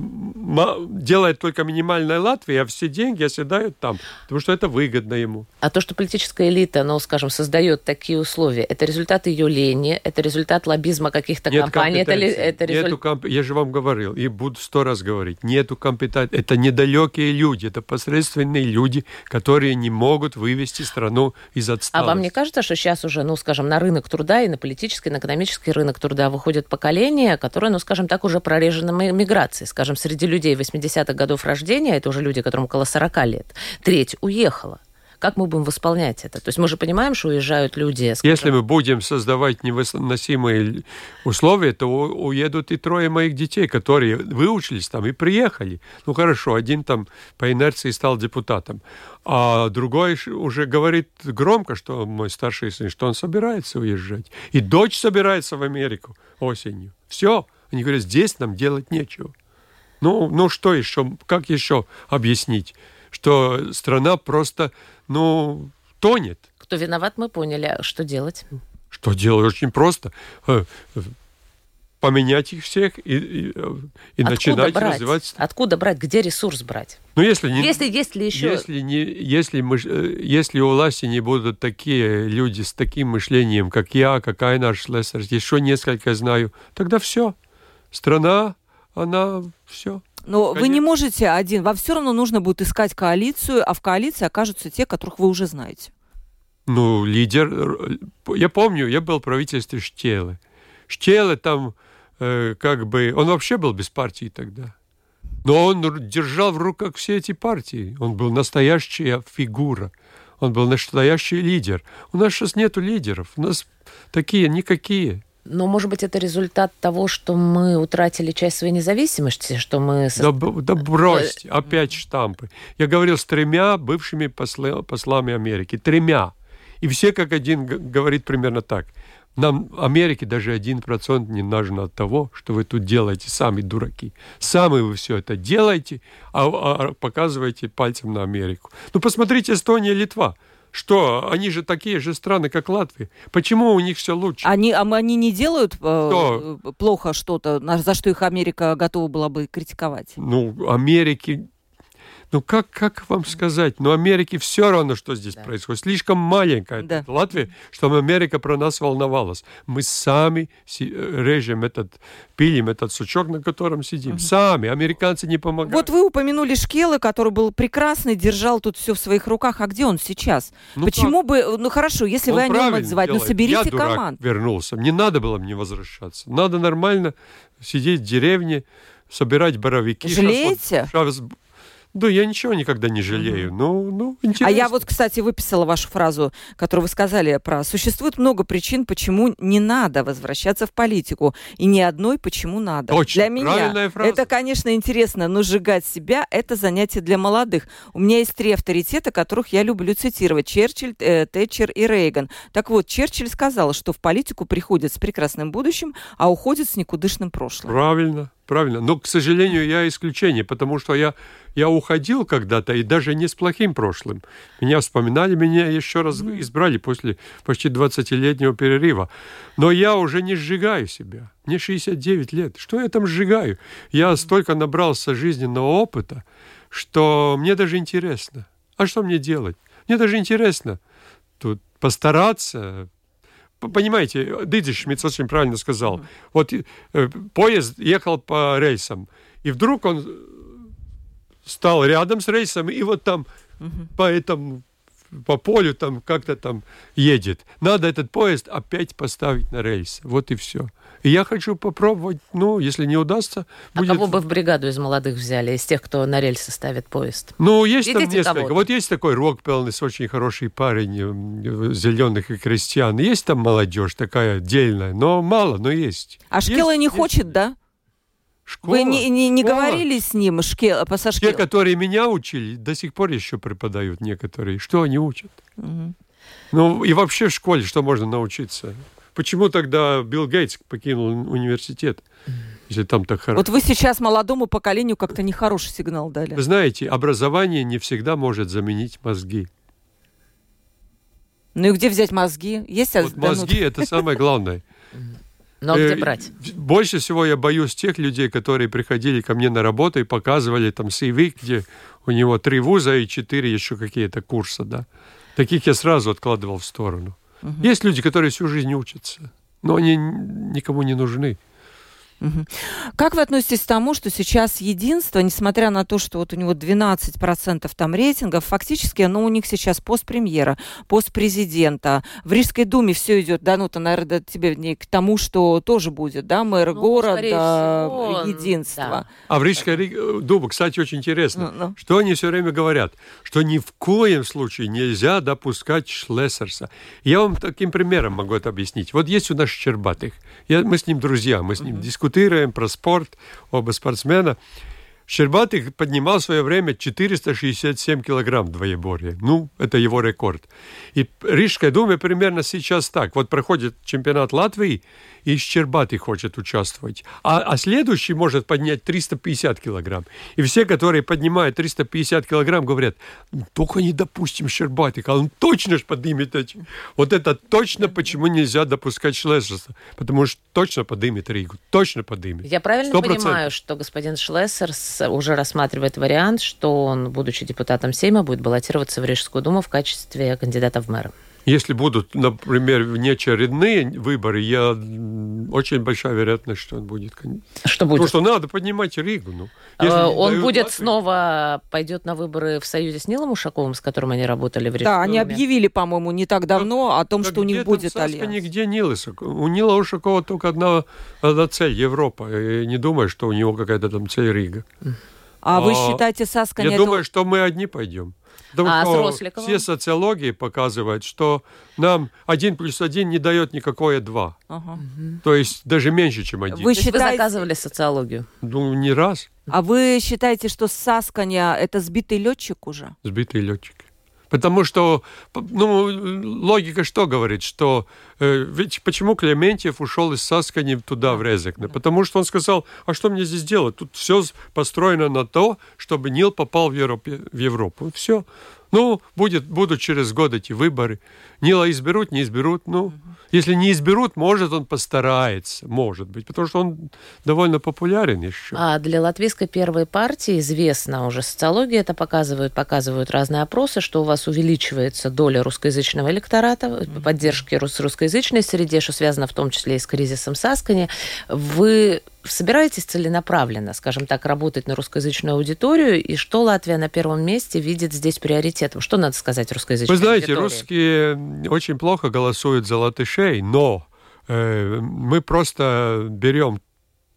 делает только минимальная Латвия, а все деньги оседают там, потому что это выгодно ему. А то, что политическая элита, ну, скажем, создает такие условия, это результат ее лени, это результат лоббизма каких-то компаний, это, это результат... Нету комп... Я же вам говорил, и буду сто раз говорить, нету компетенции, это недалекие люди, это посредственные люди, которые не могут вывести страну из отсталости. А вам не кажется, что сейчас уже, ну, скажем, на рынок труда и на политический, и на экономический рынок труда выходит поколение, которое, ну, скажем так, уже прорежено миграцией. Скажем, среди людей 80-х годов рождения, это уже люди, которым около 40 лет, треть уехала. Как мы будем восполнять это? То есть мы же понимаем, что уезжают люди. Скажем... Если мы будем создавать невыносимые условия, то уедут и трое моих детей, которые выучились там и приехали. Ну хорошо, один там по инерции стал депутатом, а другой уже говорит громко, что мой старший сын, что он собирается уезжать. И дочь собирается в Америку осенью. Все. Они говорят, здесь нам делать нечего. Ну, ну что еще, как еще объяснить? Что страна просто, ну, тонет. Кто виноват, мы поняли. А что делать? Что делать? Очень просто. Э, поменять их всех и, и, и начинать брать? развивать. Откуда брать? Где ресурс брать? Ну, если не, если, если еще... Если, не, если, мы, э, если у власти не будут такие люди с таким мышлением, как я, как Айнар Шлессер, еще несколько знаю, тогда все. Страна, она все. Но Конечно. вы не можете один. Вам все равно нужно будет искать коалицию, а в коалиции окажутся те, которых вы уже знаете. Ну, лидер... Я помню, я был в правительстве Штелы. Штелы там э, как бы... Он вообще был без партии тогда. Но он держал в руках все эти партии. Он был настоящая фигура. Он был настоящий лидер. У нас сейчас нету лидеров. У нас такие никакие. Но, может быть, это результат того, что мы утратили часть своей независимости, что мы... Да, да брось, опять штампы. Я говорил с тремя бывшими посла, послами Америки. Тремя. И все как один говорит примерно так. Нам Америке даже один процент не нужно от того, что вы тут делаете, сами дураки. Сами вы все это делаете, а, а показываете пальцем на Америку. Ну, посмотрите, Эстония, Литва. Что, они же такие же страны, как Латвия. Почему у них все лучше? Они, а они не делают э, плохо что-то, за что их Америка готова была бы критиковать? Ну, Америки ну как, как вам сказать? Ну Америке все равно, что здесь да. происходит. Слишком маленькая да. Латвия, чтобы Америка про нас волновалась. Мы сами режем этот, пилим этот сучок, на котором сидим. Угу. Сами. Американцы не помогают. Вот вы упомянули Шкела, который был прекрасный, держал тут все в своих руках. А где он сейчас? Ну, Почему как? бы... Ну хорошо, если он вы о нем отзывать, ну соберите Я дурак команд. вернулся. Не надо было мне возвращаться. Надо нормально сидеть в деревне, собирать боровики. Жалеете? Сейчас, да, я ничего никогда не жалею. Ну, ну, интересно. А я вот, кстати, выписала вашу фразу, которую вы сказали про «Существует много причин, почему не надо возвращаться в политику, и ни одной, почему надо». Точно, для меня фраза. это, конечно, интересно, но сжигать себя – это занятие для молодых. У меня есть три авторитета, которых я люблю цитировать – Черчилль, э, Тэтчер и Рейган. Так вот, Черчилль сказал, что в политику приходит с прекрасным будущим, а уходит с никудышным прошлым. Правильно. Правильно. Но, к сожалению, я исключение, потому что я, я уходил когда-то, и даже не с плохим прошлым. Меня вспоминали, меня еще раз избрали после почти 20-летнего перерыва. Но я уже не сжигаю себя. Мне 69 лет. Что я там сжигаю? Я столько набрался жизненного опыта, что мне даже интересно. А что мне делать? Мне даже интересно тут постараться, понимаете, Дидиш Шмидц очень правильно сказал. Вот э, поезд ехал по рейсам, и вдруг он стал рядом с рейсом, и вот там mm-hmm. по этому по полю там как-то там едет. Надо этот поезд опять поставить на рейс. Вот и все. И я хочу попробовать, ну, если не удастся... А будет... кого бы в бригаду из молодых взяли, из тех, кто на рельсы ставит поезд? Ну, есть Видите там несколько. Вот есть такой Рок Пелнес, очень хороший парень, зеленых и крестьян. Есть там молодежь такая отдельная, но мало, но есть. А Шкела есть, не есть. хочет, да? Школа, Вы не, не, не говорили с ним шкел, по Те, которые меня учили, до сих пор еще преподают некоторые. Что они учат? Угу. Ну и вообще в школе что можно научиться? Почему тогда Билл Гейтс покинул университет? Если там так хорошо. Вот вы сейчас молодому поколению как-то нехороший сигнал дали. Вы знаете, образование не всегда может заменить мозги. Ну и где взять мозги? Есть вот мозги это самое главное. Но где э, брать? Больше всего я боюсь тех людей, которые приходили ко мне на работу и показывали там CV, где у него три вуза и четыре еще какие-то курса, да. Таких я сразу откладывал в сторону. Угу. Есть люди, которые всю жизнь учатся, но они никому не нужны. Как вы относитесь к тому, что сейчас единство, несмотря на то, что вот у него 12% там рейтингов, фактически оно у них сейчас постпремьера, постпрезидента. В Рижской думе все идет, да, ну, то, наверное, тебе не к тому, что тоже будет, да, мэр ну, города, всего, единство. Да. А в Рижской думе, кстати, очень интересно, ну, ну. что они все время говорят, что ни в коем случае нельзя допускать Шлессерса. Я вам таким примером могу это объяснить. Вот есть у нас Щербатых. Я, мы с ним друзья, мы с ним mm-hmm. дискутируем discutirem para esporte ou para esportes mena, Щербатый поднимал в свое время 467 килограмм двоеборье. Ну, это его рекорд. И Рижская дума примерно сейчас так. Вот проходит чемпионат Латвии, и Щербатый хочет участвовать. А, а следующий может поднять 350 килограмм. И все, которые поднимают 350 килограмм, говорят, только не допустим Щербатых, а он точно ж поднимет эти. Вот это точно, почему нельзя допускать Шлессерса. Потому что точно поднимет Ригу. Точно поднимет. Я правильно 100%. понимаю, что господин Шлессерс уже рассматривает вариант, что он, будучи депутатом Сейма, будет баллотироваться в Рижскую думу в качестве кандидата в мэра? Если будут, например, внеочередные выборы, я очень большая вероятность, что он будет. Что будет? Потому что надо поднимать Ригу. Ну, а, он будет Латвию... снова пойдет на выборы в союзе с Нилом Ушаковым, с которым они работали в Рижской Да, они объявили, по-моему, не так давно так, о том, что у них будет альянс. Нигде Нил У Нила Ушакова только одна, одна цель – Европа. Я не думаю, что у него какая-то там цель Рига. А, вы считаете, Саскань... Я это... думаю, что мы одни пойдем. Потому А с все социологии показывают, что нам один плюс один не дает никакое два. Ага. То есть даже меньше, чем один. Вы есть вы считаете... заказывали социологию? Ну, не раз А вы считаете, что Сасканя это сбитый летчик уже? сбитый летчик. Потому что, ну, логика что говорит, что ведь почему Клементьев ушел из Саскани туда, в Резекне? Потому что он сказал, а что мне здесь делать? Тут все построено на то, чтобы Нил попал в, Европе, в Европу. Все. Ну, будет, будут через год эти выборы. Нила изберут, не изберут. Ну, если не изберут, может, он постарается, может быть, потому что он довольно популярен еще. А для латвийской первой партии известно уже социология это показывают, показывают разные опросы, что у вас увеличивается доля русскоязычного электората, поддержки рус- русскоязычной среде, что связано в том числе и с кризисом Саскани. Вы собираетесь целенаправленно, скажем так, работать на русскоязычную аудиторию, и что Латвия на первом месте видит здесь приоритетом? Что надо сказать русскоязычной Вы знаете, аудитории? русские очень плохо голосуют за латышей, но э, мы просто берем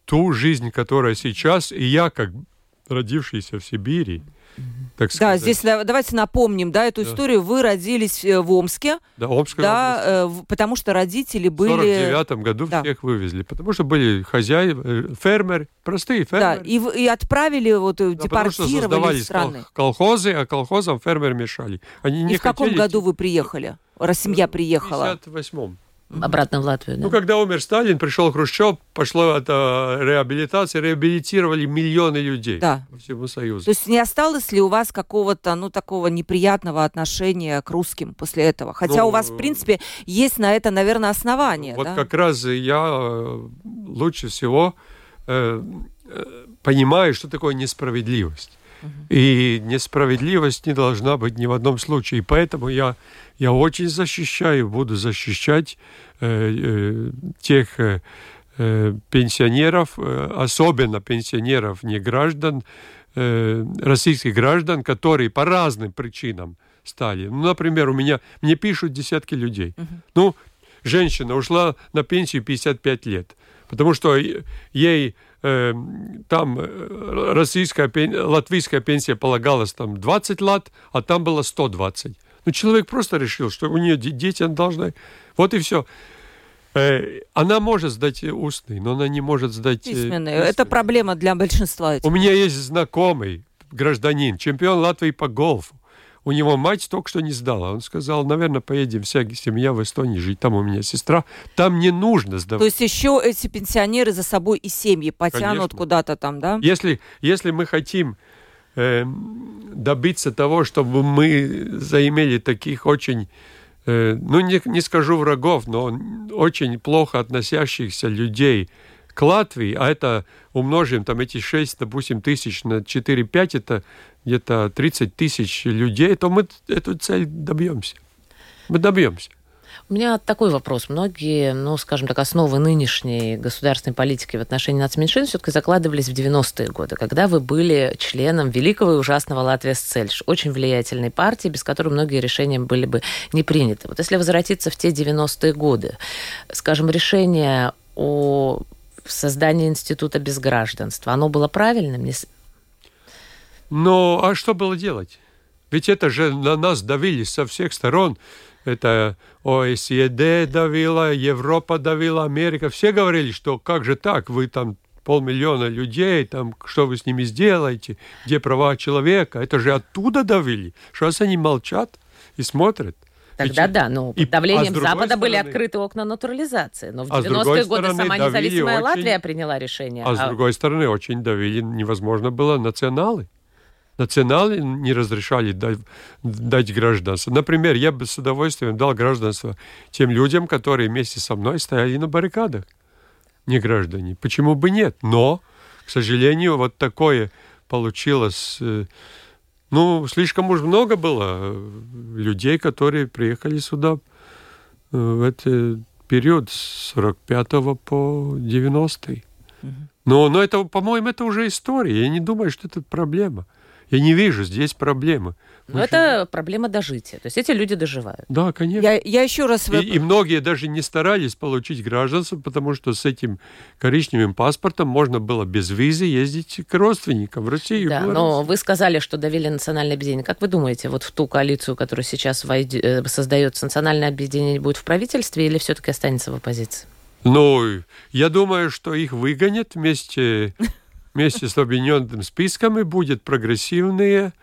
ту жизнь, которая сейчас, и я, как родившийся в Сибири, так Да, сказать, здесь да, давайте напомним, да, эту Да. историю. Вы родились э, в Омске, да, Омская да, область. э, в- потому что родители В были... 49 году Да. всех вывезли, потому что были хозяева, э, фермеры, простые Да, фермеры. и, в- и отправили, вот, Да, потому что депортировали из создавались страны. кол- колхозы, а колхозам фермеры мешали. Они не И в каком хотели году идти. вы приехали? Раз семья В приехала. 58-м. Обратно в Латвию, да? Ну, когда умер Сталин, пришел Хрущев, пошло это реабилитация, реабилитировали миллионы людей Да. по всему Союзу. То есть не осталось ли у вас какого-то, ну, такого неприятного отношения к русским после этого? Хотя Ну, у вас, в принципе, есть на это, наверное, основания, вот да? как раз я э, лучше всего э, э, понимаю, что такое несправедливость. И несправедливость не должна быть ни в одном случае. И поэтому я, я очень защищаю, буду защищать э, э, тех э, э, пенсионеров, э, особенно пенсионеров, не граждан, э, российских граждан, которые по разным причинам стали. Ну, например, у меня, мне пишут десятки людей. Ну, женщина ушла на пенсию 55 лет, потому что ей там э, российская, латвийская пенсия полагалась там 20 лат, а там было 120. Ну, человек просто решил, что у нее де- дети она должна... Вот и все. она может сдать устный, но она не может сдать... э, Письменные. Это письменный. проблема для большинства. этих. У меня есть знакомый гражданин, чемпион Латвии по гольфу. У него мать только что не сдала. Он сказал, наверное, поедем вся семья в Эстонию жить. Там у меня сестра. Там не нужно То сдавать. есть еще эти пенсионеры за собой и семьи потянут куда-то там, да? Если, если мы хотим э, добиться того, чтобы мы заимели таких очень, э, ну не, не скажу врагов, но очень плохо относящихся людей к Латвии, а это умножим там эти 6, допустим, тысяч на 4-5, это где-то 30 тысяч людей, то мы эту цель добьемся. Мы добьемся. У меня такой вопрос. Многие, ну, скажем так, основы нынешней государственной политики в отношении нацменьшин все-таки закладывались в 90-е годы, когда вы были членом великого и ужасного Латвия Сцельш, очень влиятельной партии, без которой многие решения были бы не приняты. Вот если возвратиться в те 90-е годы, скажем, решение о создании института безгражданства, оно было правильным? Не Ну, а что было делать? Ведь это же на нас давили со всех сторон. Это ОСЕД давила, Европа давила, Америка. Все говорили, что как же так, вы там полмиллиона людей, там, что вы с ними сделаете, где права человека. Это же оттуда давили. Раз они молчат и смотрят. Тогда Ведь- да, но и- под давлением а Запада были стороны- открыты окна натурализации. Но в А с 90-е другой годы стороны, сама независимая очень- Латвия приняла решение. А с другой стороны, очень давили, невозможно было националы. Националы не разрешали дать, дать гражданство. Например, я бы с удовольствием дал гражданство тем людям, которые вместе со мной стояли на баррикадах. Не граждане. Почему бы нет? Но, к сожалению, вот такое получилось. Ну, слишком уж много было э, людей, которые приехали сюда э, в этот период с 45 по 90 но, но это, по-моему, это уже история. Я не думаю, что это проблема. Я не вижу здесь проблемы. Но это проблема дожития. То есть эти люди доживают. Да, конечно. Я, я еще раз... И, и многие даже не старались получить гражданство, потому что с этим коричневым паспортом можно было без визы ездить к родственникам в Россию. Да, но вы сказали, что довели национальное объединение. Как вы думаете, вот в ту коалицию, которая сейчас войдет, э, создается, национальное объединение будет в правительстве или все-таки останется в оппозиции? Ну, я думаю, что их выгонят вместе, (laughs) вместе с объединенным списком и будет прогрессивные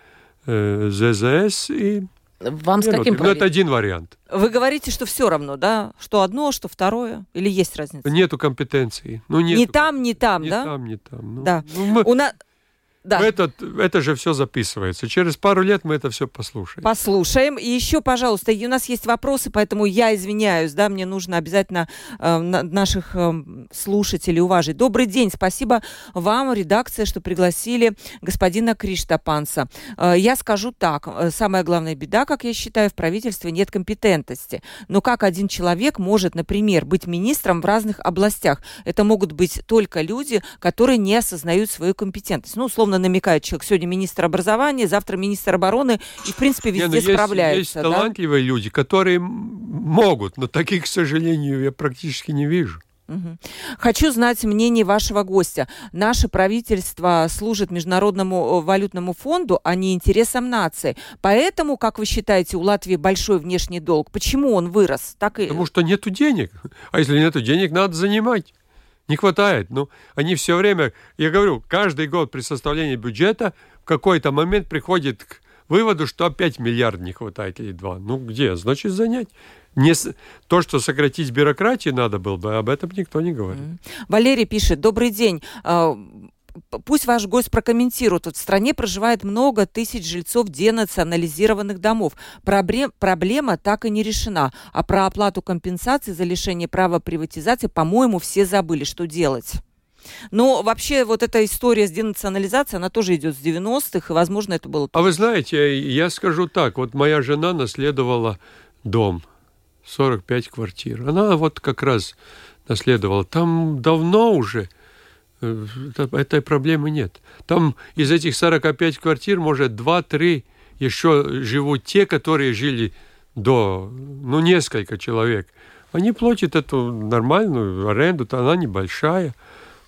ЗЗС и... Вам с Ну, каким ну, это один вариант. Вы говорите, что все равно, да? Что одно, что второе? Или есть разница? Нету компетенции. Ну, нету Ни там, ни там, ни да? там, ни там. Ну, Да. ну, мы- У нас... Да. это, это же все записывается. Через пару лет мы это все послушаем. Послушаем. И еще, пожалуйста, у нас есть вопросы, поэтому я извиняюсь, да, мне нужно обязательно э, на- наших э, слушателей уважить. Добрый день, спасибо вам, редакция, что пригласили господина Криштапанса. Э, я скажу так, э, самая главная беда, как я считаю, в правительстве нет компетентности. Но как один человек может, например, быть министром в разных областях? Это могут быть только люди, которые не осознают свою компетентность. Ну, условно намекает человек, сегодня министр образования, завтра министр обороны, и, в принципе, Не, везде ну, есть, справляется. есть да? талантливые люди, которые могут, но таких, к сожалению, я практически не вижу. Хочу знать мнение вашего гостя. Наше правительство служит Международному э, валютному фонду, а не интересам нации. Поэтому, как вы считаете, у Латвии большой внешний долг? Почему он вырос? Так и... Потому что нету денег. А если нету денег, надо занимать. Не хватает. Ну, они все время, я говорю, каждый год при составлении бюджета в какой-то момент приходит к выводу, что опять миллиард не хватает или два. Ну, где? Значит, занять. Не То, что сократить бюрократию надо было бы, об этом никто не говорит. Валерий пишет, добрый день. Пусть ваш гость прокомментирует. Вот в стране проживает много тысяч жильцов денационализированных домов. Проблем, проблема так и не решена. А про оплату компенсации за лишение права приватизации, по-моему, все забыли, что делать. Но вообще вот эта история с денационализацией, она тоже идет с 90-х, и, возможно, это было... А вы знаете, я скажу так, вот моя жена наследовала дом, 45 квартир. Она вот как раз наследовала. Там давно уже этой проблемы нет. Там из этих 45 квартир, может, 2-3 еще живут те, которые жили до, ну, несколько человек. Они платят эту нормальную аренду, то она небольшая.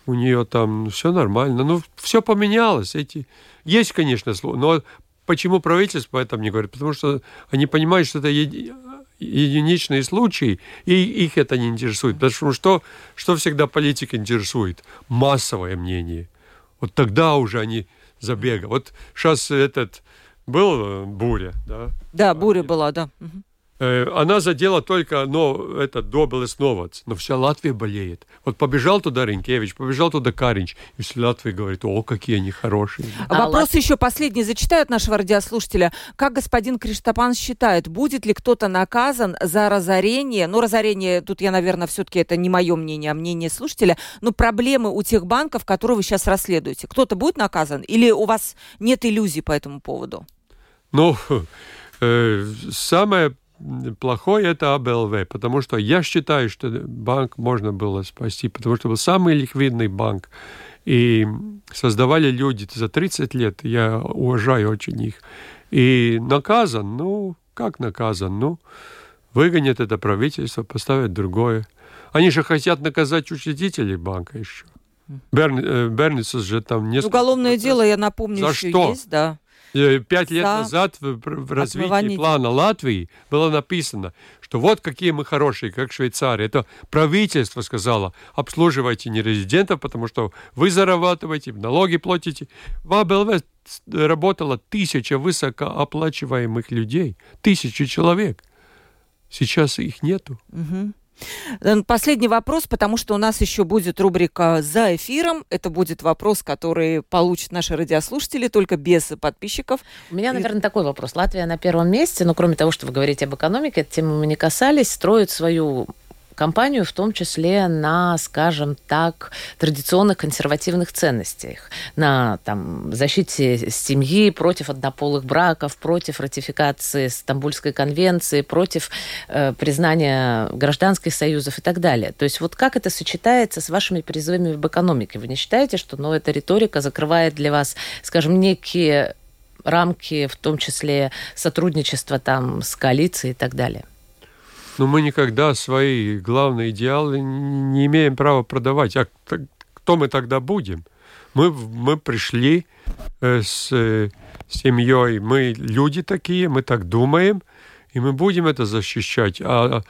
У нее там все нормально. Ну, все поменялось. Эти... Есть, конечно, но почему правительство об этом не говорит? Потому что они понимают, что это единичные случаи, и их это не интересует. Потому что что, всегда политик интересует? Массовое мнение. Вот тогда уже они забегают. Вот сейчас этот был э, буря, да, Да, буря была, да. Мгм. Э, она задела только, ну, это Добелес Новац, но вся Латвия болеет. Вот побежал туда Ренкевич, побежал туда Каринч, и вся Латвия говорит, о, какие они хорошие. А Вопрос еще последний зачитают нашего радиослушателя. Как господин Криштопан считает, будет ли кто-то наказан за разорение? Ну, разорение, тут я, наверное, все-таки это не мое мнение, а мнение слушателя. Но проблемы у тех банков, которые вы сейчас расследуете. Кто-то будет наказан? Или у вас нет иллюзий по этому поводу? Ну, (laughs) э, самое плохое это АБЛВ, потому что я считаю, что банк можно было спасти, потому что был самый ликвидный банк. И создавали люди за 30 лет, я уважаю очень их. И наказан, ну, как наказан? Ну, выгонят это правительство, поставят другое. Они же хотят наказать учредителей банка еще. Берн, э, Берницус же там несколько... Уголовное дело, я напомню, За еще что? есть, да. Э, Пять лет За назад в, в развитии отмывание плана Латвии было написано, что вот какие мы хорошие, как Швейцария. Это правительство сказало, обслуживайте нерезидентов, потому что вы зарабатываете, налоги платите. В АБЛВ работало тысяча высокооплачиваемых людей, тысячи человек. Сейчас их нету. Мгм. Э, Последний вопрос, потому что у нас еще будет рубрика «За эфиром». Это будет вопрос, который получат наши радиослушатели, только без подписчиков. У меня, наверное, такой вопрос. Латвия на первом месте, но кроме того, что вы говорите об экономике, этой темы мы не касались, строит свою компанию, в том числе на, скажем так, традиционных консервативных ценностях, на там, защите семьи, против однополых браков, против ратификации Стамбульской конвенции, против э, признания гражданских союзов и так далее. То есть вот как это сочетается с вашими призывами в экономике? Вы не считаете, что ну, эта риторика закрывает для вас, скажем, некие рамки, в том числе сотрудничества там с коалицией и так далее. Но мы никогда свои главные идеалы не имеем права продавать. А кто мы тогда будем? Мы, мы пришли э, с э, семьей, мы люди такие, мы так думаем, и мы будем это защищать. А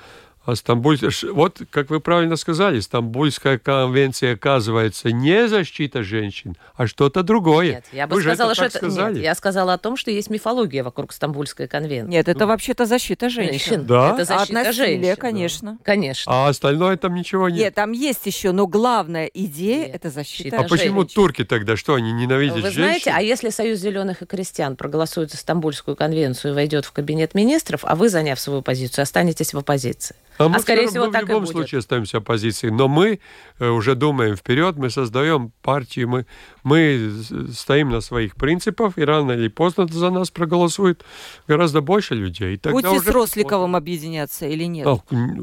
а Стамбуль... Вот, как вы правильно сказали, Стамбульская конвенция оказывается не защита женщин, а что-то другое. Нет, я бы вы сказала, что это... Сказали. Нет, я сказала о том, что есть мифология вокруг Стамбульской конвенции. Нет, это вообще-то защита женщин. женщин. Да? Это защита От насилия, женщин. конечно. Да. Конечно. А остальное там ничего нет? Нет, там есть еще, но главная идея нет. – это защита А почему женщин. турки тогда? Что, они ненавидят Вы женщин? знаете, а если Союз зеленых и крестьян проголосует за Стамбульскую конвенцию и войдет в кабинет министров, а вы, заняв свою позицию, останетесь в оппозиции? А, а скорее всего, мы так в любом и будет. случае остаемся оппозицией. Но мы э, уже думаем вперед, мы создаем партию, мы, мы стоим на своих принципах, и рано или поздно за нас проголосует гораздо больше людей. И Будете уже... с Росликовым объединяться или нет? А,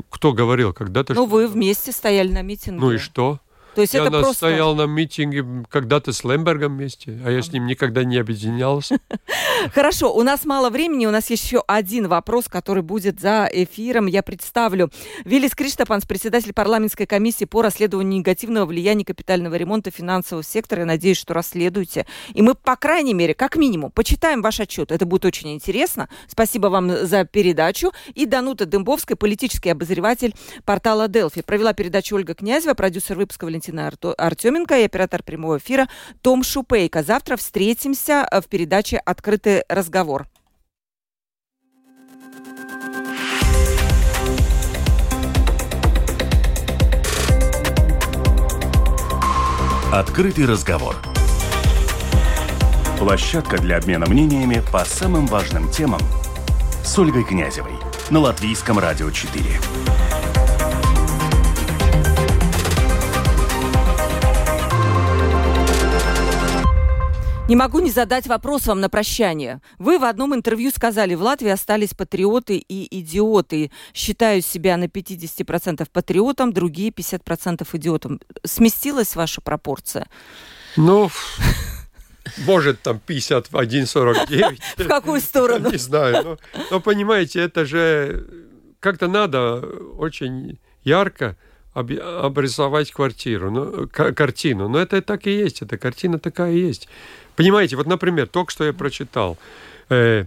кто говорил когда-то? Ну, что... вы вместе стояли на митинге. Ну и что? То есть я это просто... стоял на митинге когда-то с Лембергом вместе, а я с ним никогда не объединялся. (laughs) Хорошо, у нас мало времени, у нас еще один вопрос, который будет за эфиром. Я представлю. Виллис Криштапанс, председатель парламентской комиссии по расследованию негативного влияния капитального ремонта финансового сектора. Я надеюсь, что расследуете. И мы, по крайней мере, как минимум, почитаем ваш отчет. Это будет очень интересно. Спасибо вам за передачу. И Данута Дымбовская, политический обозреватель портала Делфи. Провела передачу Ольга Князева, продюсер выпуска Валентина Валентина Артеменко и оператор прямого эфира Том Шупейко. Завтра встретимся э, в передаче «Открытый разговор». Открытый разговор. Площадка для обмена мнениями по самым важным темам с Ольгой Князевой на Латвийском радио 4. Не могу не задать вопрос вам на прощание. Вы в одном интервью сказали, в Латвии остались патриоты и идиоты. Считаю себя на 50% патриотом, другие 50% идиотом. Сместилась ваша пропорция? Ну, (laughs) может, там 51-49. (laughs) В какую сторону? (laughs) Не знаю. Но, но понимаете, это же как-то надо очень ярко обрисовать квартиру, ну, картину. Но это так и есть, эта картина такая и есть. Понимаете, вот, например, только что я прочитал. Э,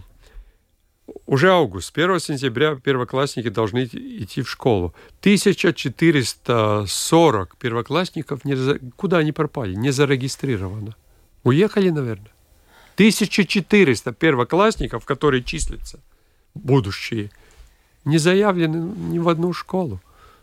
уже август, 1 сентября первоклассники должны идти в школу. 1440 первоклассников, не, куда они пропали? Не зарегистрировано. Уехали, наверное. 1400 первоклассников, которые числятся, будущие, не заявлены ни в одну школу.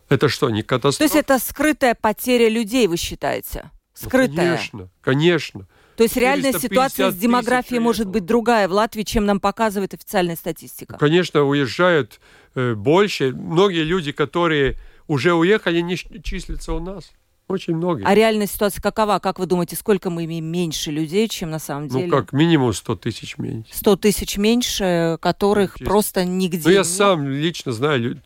Это что, не катастрофа? То есть это скрытая потеря людей, вы считаете? Ну, скрытая. Ну, конечно, конечно. То есть реальная ситуация с демографией может быть другая в Латвии, чем нам показывает официальная статистика? Конечно, уезжают э, больше. Многие люди, которые уже уехали, не числятся у нас. Очень многие. А реальная ситуация какова? Как вы думаете, сколько мы имеем меньше людей, чем на самом ну, деле? Ну, как минимум 100 тысяч меньше. 100 тысяч меньше, которых Чисто. просто нигде Ну, я нет. сам лично знаю.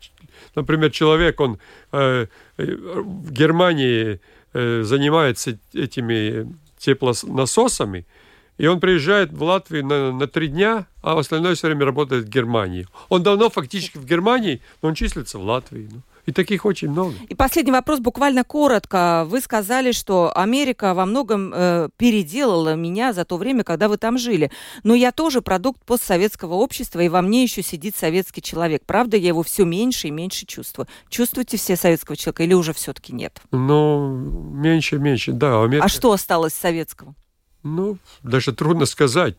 Например, человек, он э, э в Германии э, занимается этими теплонасосами, и он приезжает в Латвию на, на три дня, а остальное все время работает в Германии. Он давно фактически в Германии, но он числится в Латвии. Ну. И таких очень много. И последний вопрос, буквально коротко. Вы сказали, что Америка во многом э, переделала меня за то время, когда вы там жили. Но я тоже продукт постсоветского общества, и во мне еще сидит советский человек. Правда, я его все меньше и меньше чувствую. Чувствуете все советского человека или уже все-таки нет? Ну, меньше, меньше, да. Америка... А что осталось советского? Ну, даже трудно сказать.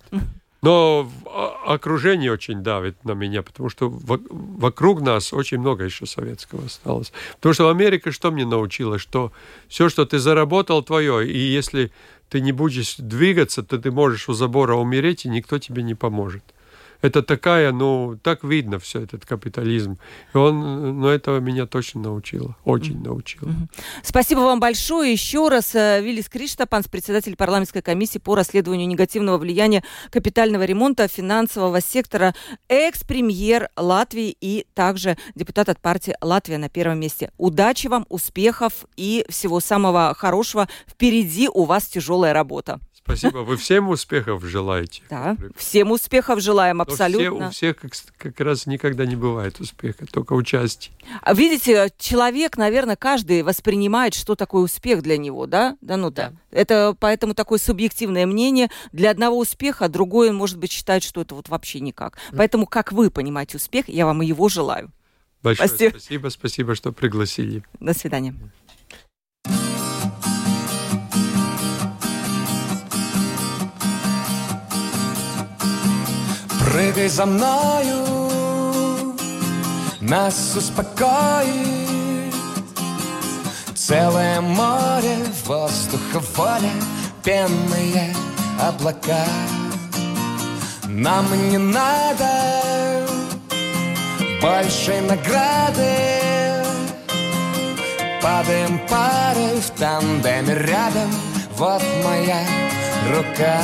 Но окружение очень давит на меня, потому что вокруг нас очень много еще советского осталось. Потому что Америка что мне научила? Что все, что ты заработал, твое. И если ты не будешь двигаться, то ты можешь у забора умереть, и никто тебе не поможет это такая, ну, так видно все этот капитализм. И он, ну, этого меня точно научило, очень mm-hmm. научило. Mm-hmm. Спасибо вам большое. Еще раз э, Виллис Криштапанс, председатель парламентской комиссии по расследованию негативного влияния капитального ремонта финансового сектора, экс-премьер Латвии и также депутат от партии «Латвия» на первом месте. Удачи вам, успехов и всего самого хорошего. Впереди у вас тяжелая работа. Спасибо. Вы всем успехов желаете. Да, всем успехов желаем, Но абсолютно. Все, у всех как, как раз никогда не бывает успеха, только участие. А Видите, человек, наверное, каждый воспринимает, что такое успех для него, да, Данута? Это поэтому такое субъективное мнение. Для одного успеха, другой, может быть, считает, что это вот вообще никак. Поэтому, как вы понимаете успех, я вам и его желаю. Большое Спасибо. спасибо, спасибо, что пригласили. До свидания. Прыгай за мною, нас успокоит. Целое море воздуха, воля, пенные облака. Нам не надо большей награды. Падаем парой в тандеме рядом. Вот моя рука